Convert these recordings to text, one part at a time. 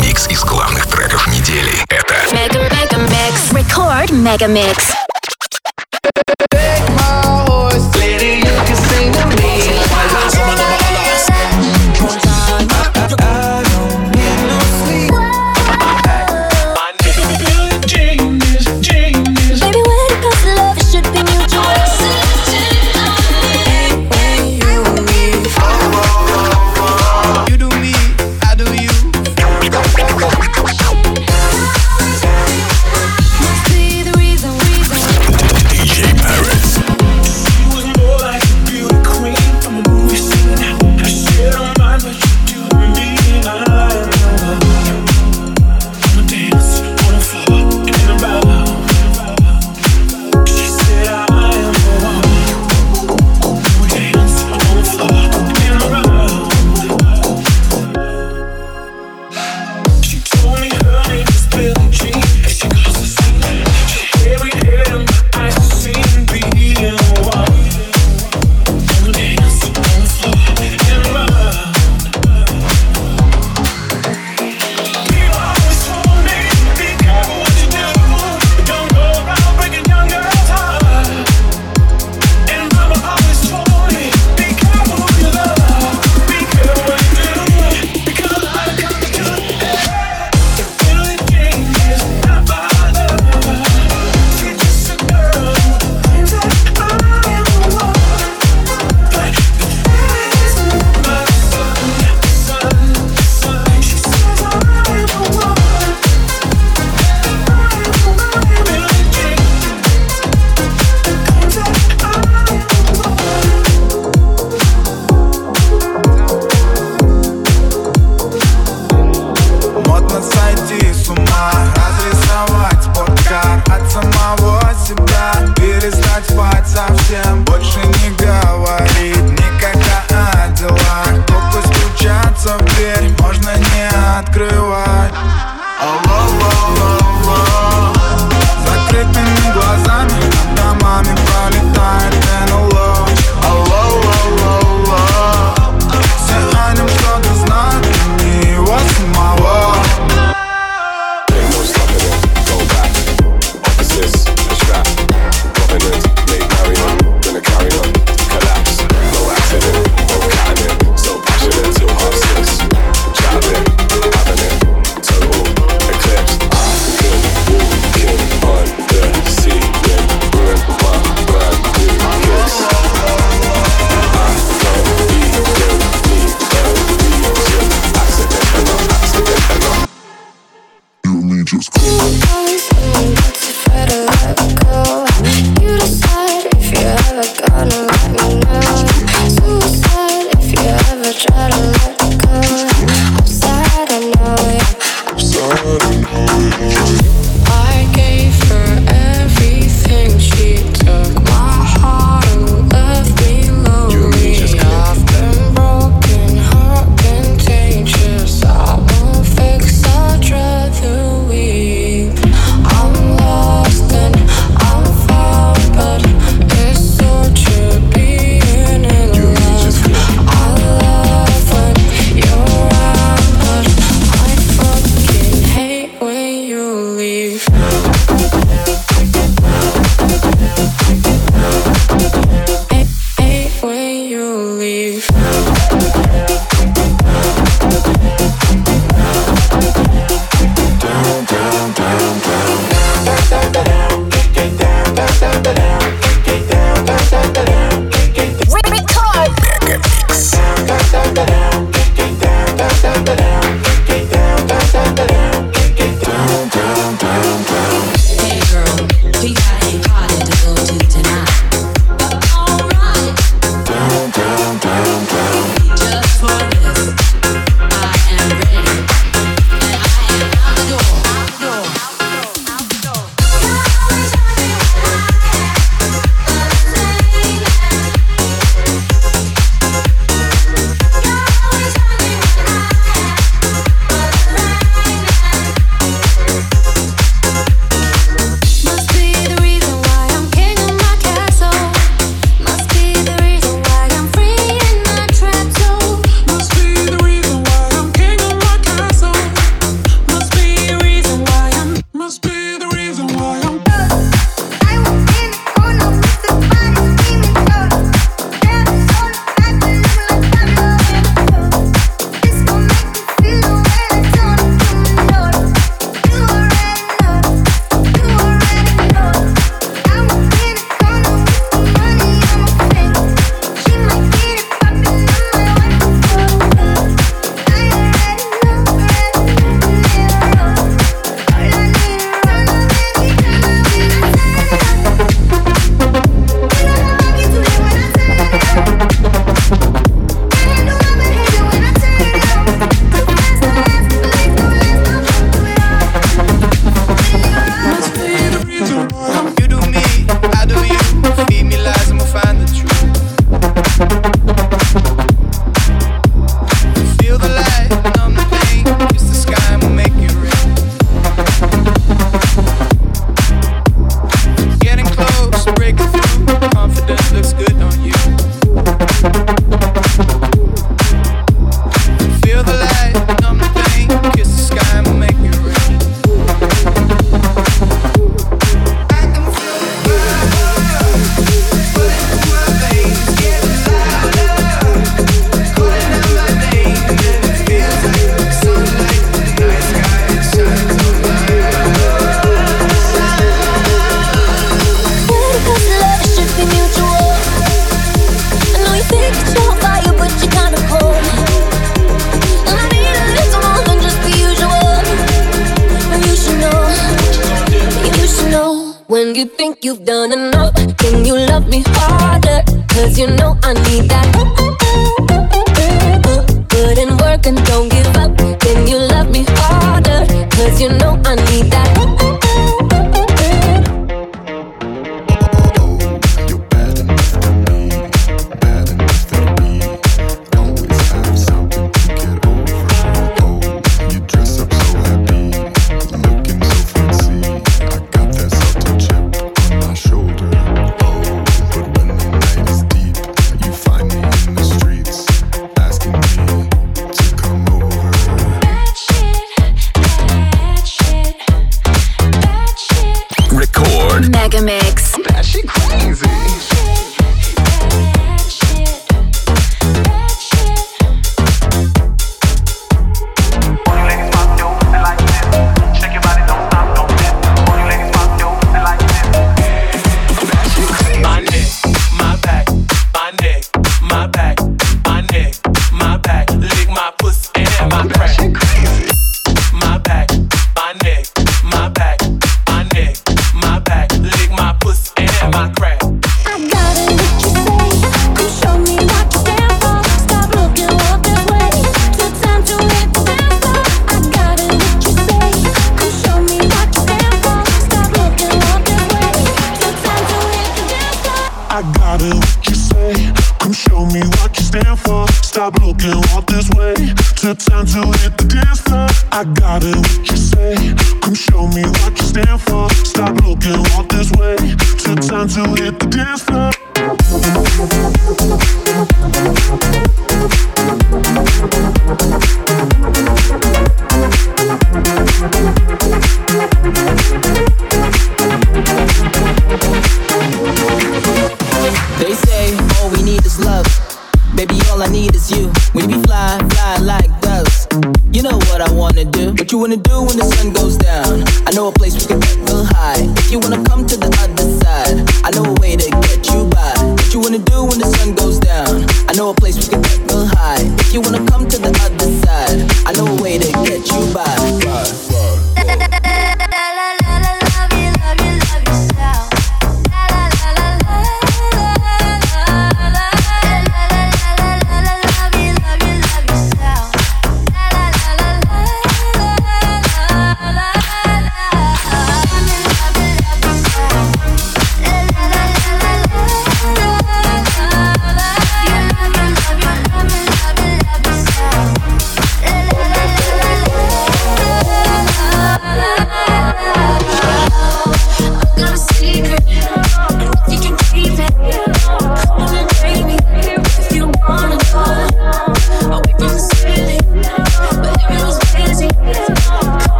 Микс из главных треков недели. Это Mix. Record Mega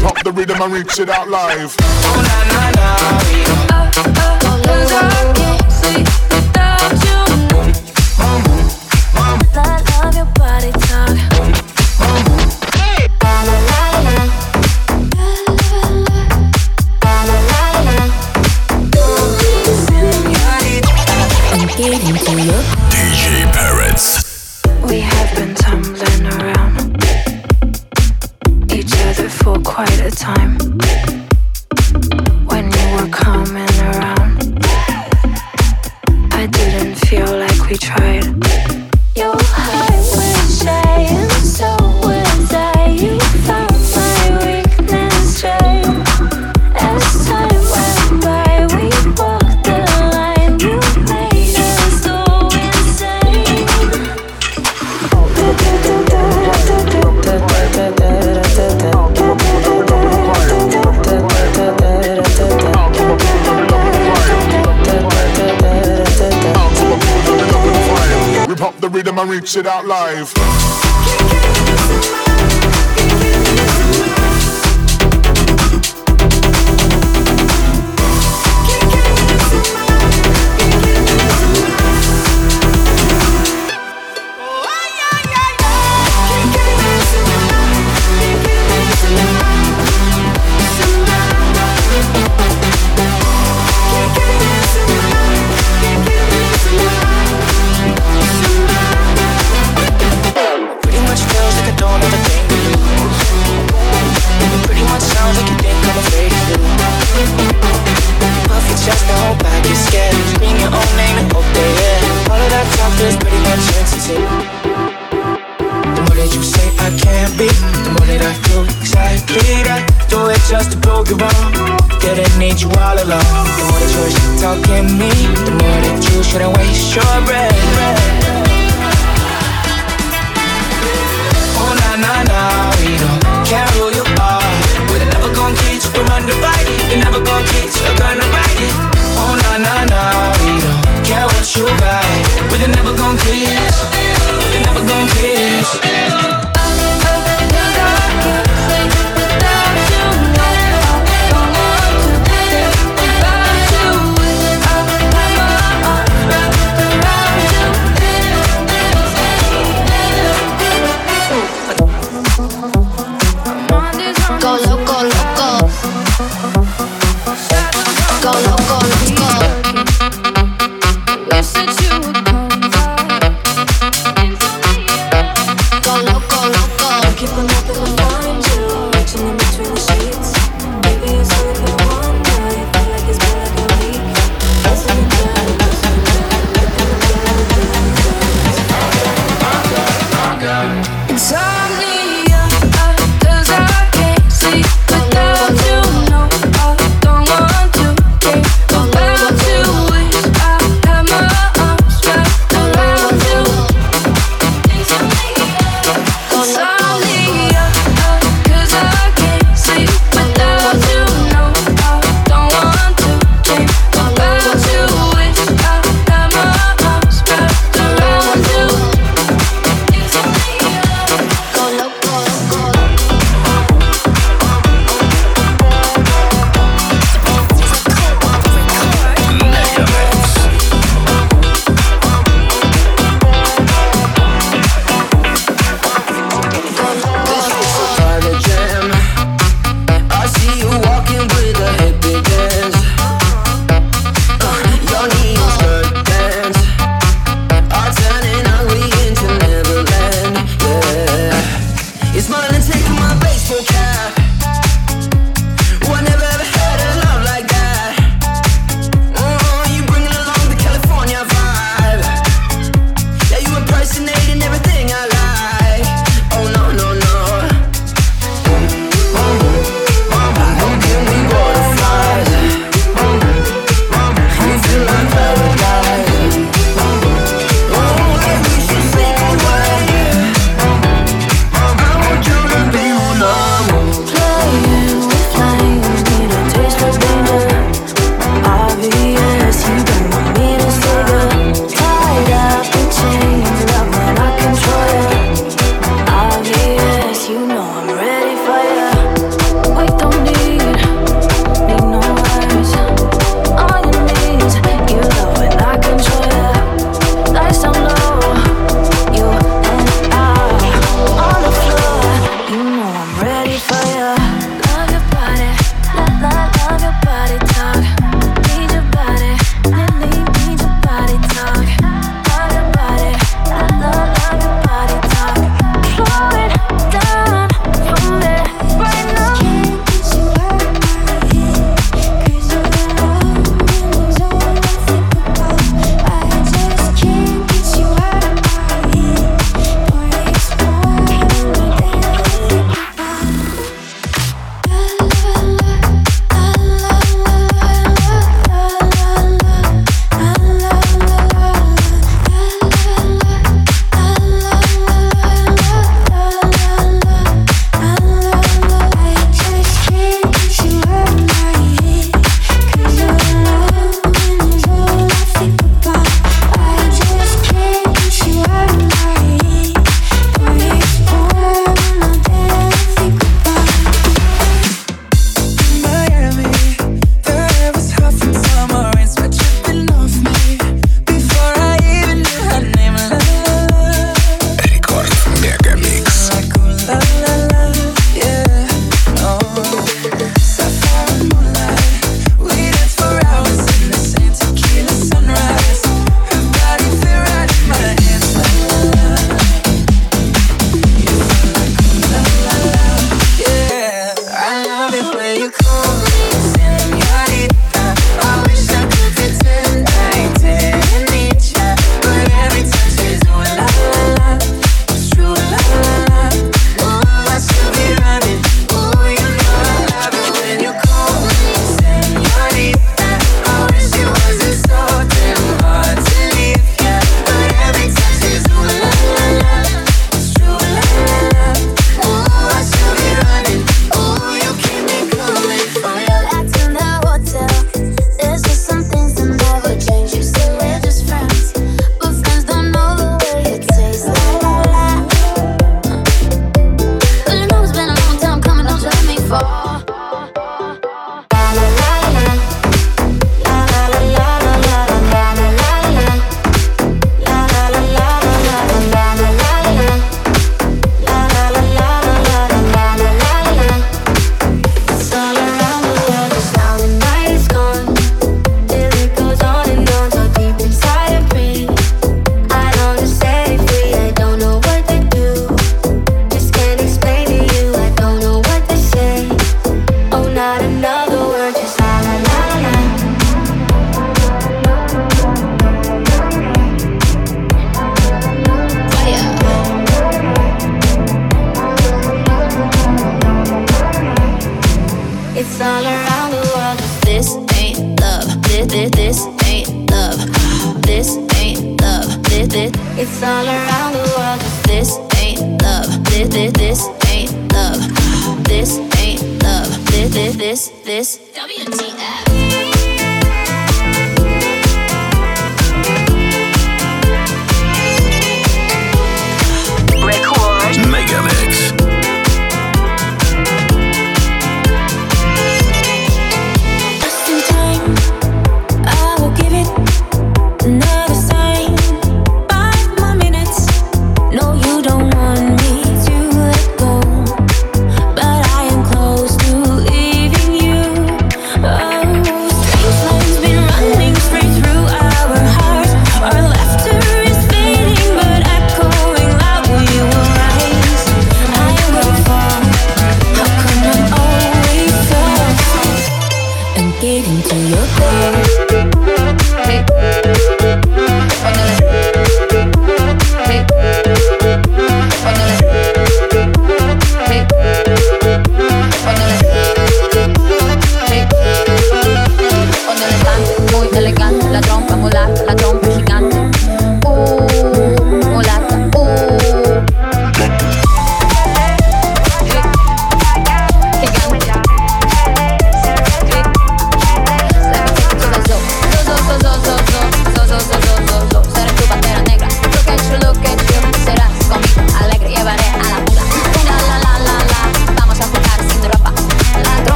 Pop the rhythm and reach it out live. Oh, na, na, na. we oh, oh, oh, oh, oh, oh, oh, oh, shit out live.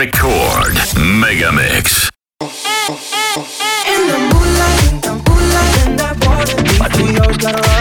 Record Megamix. In the moonlight, in the moonlight, in that water.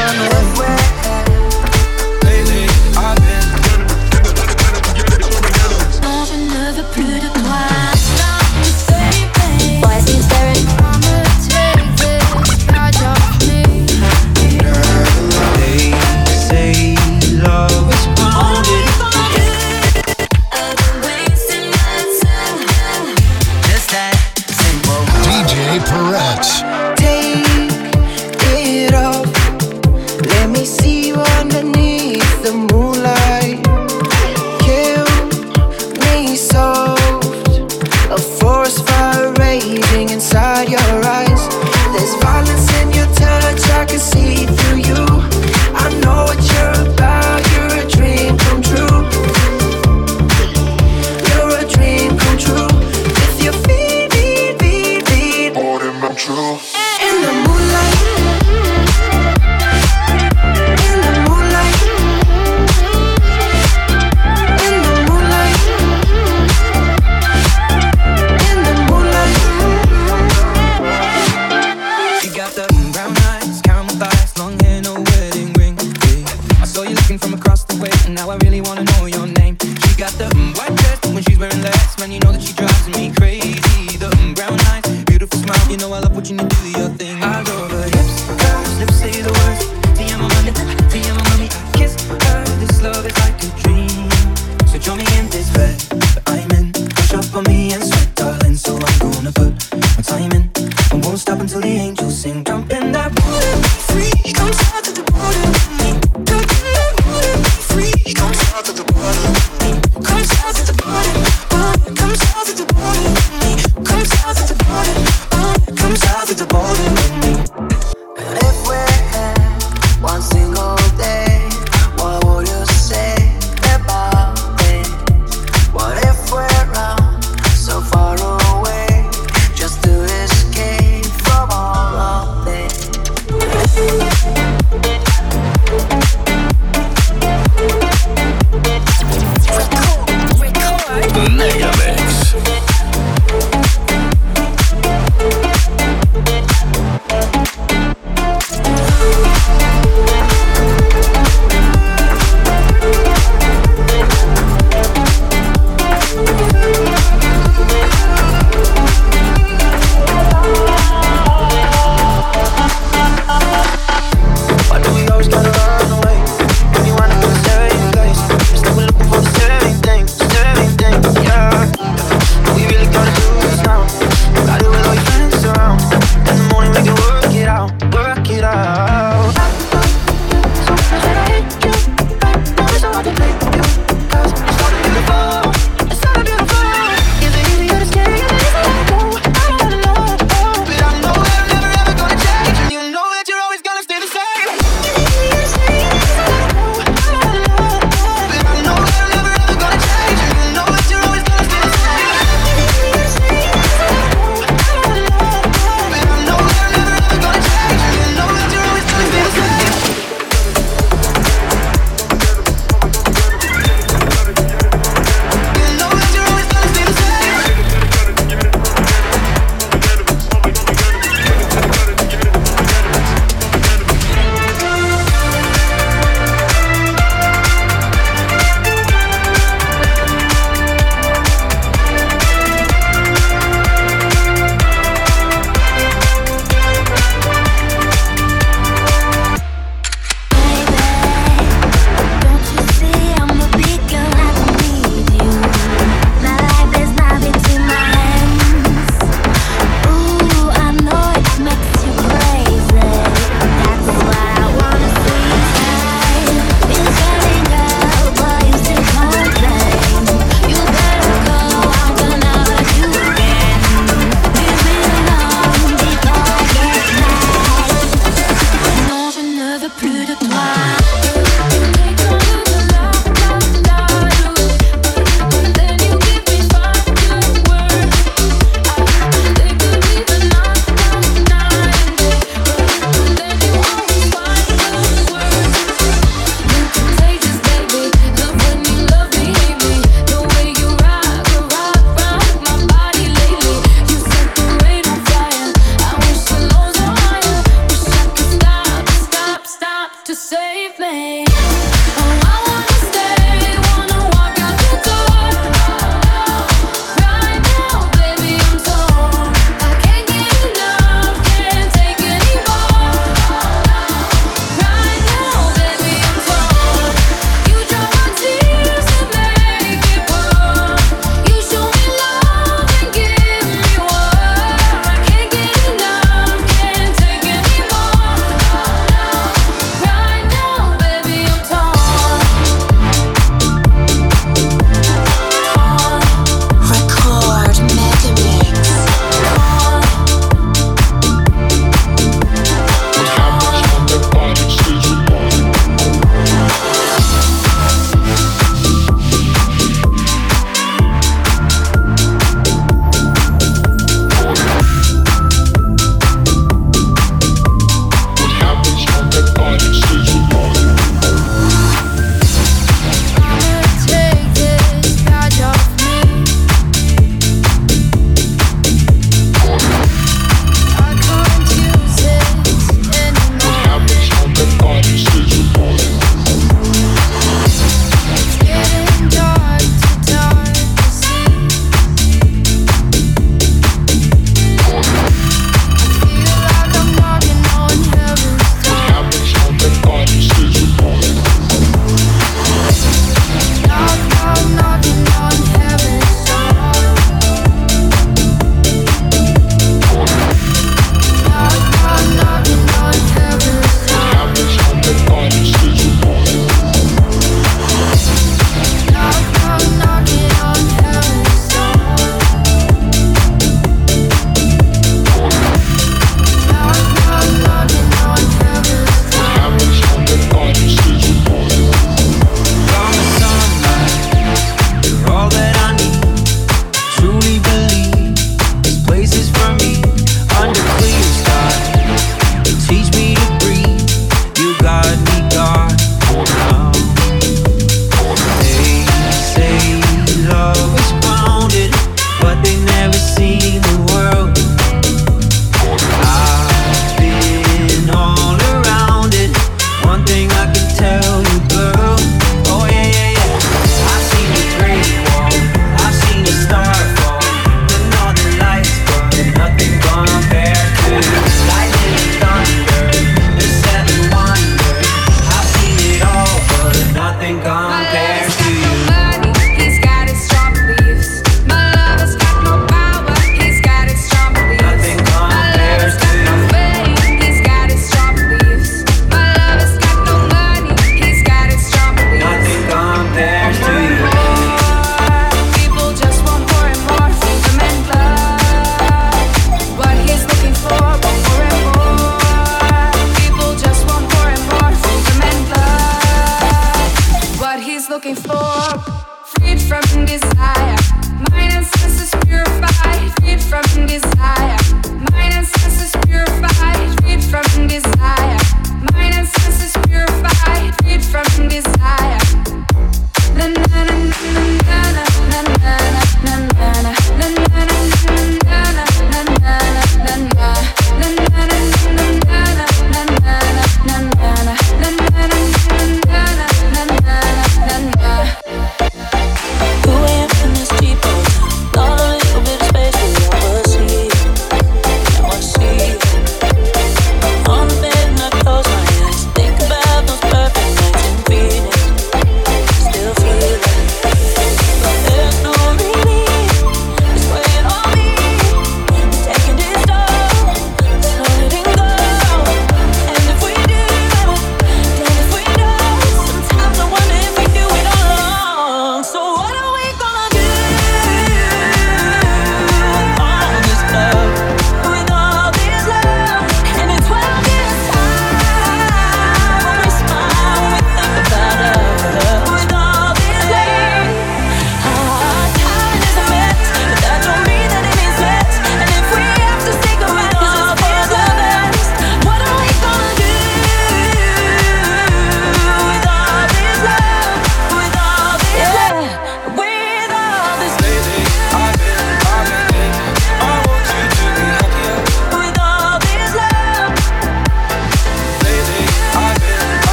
looking from across the way, and now I really want.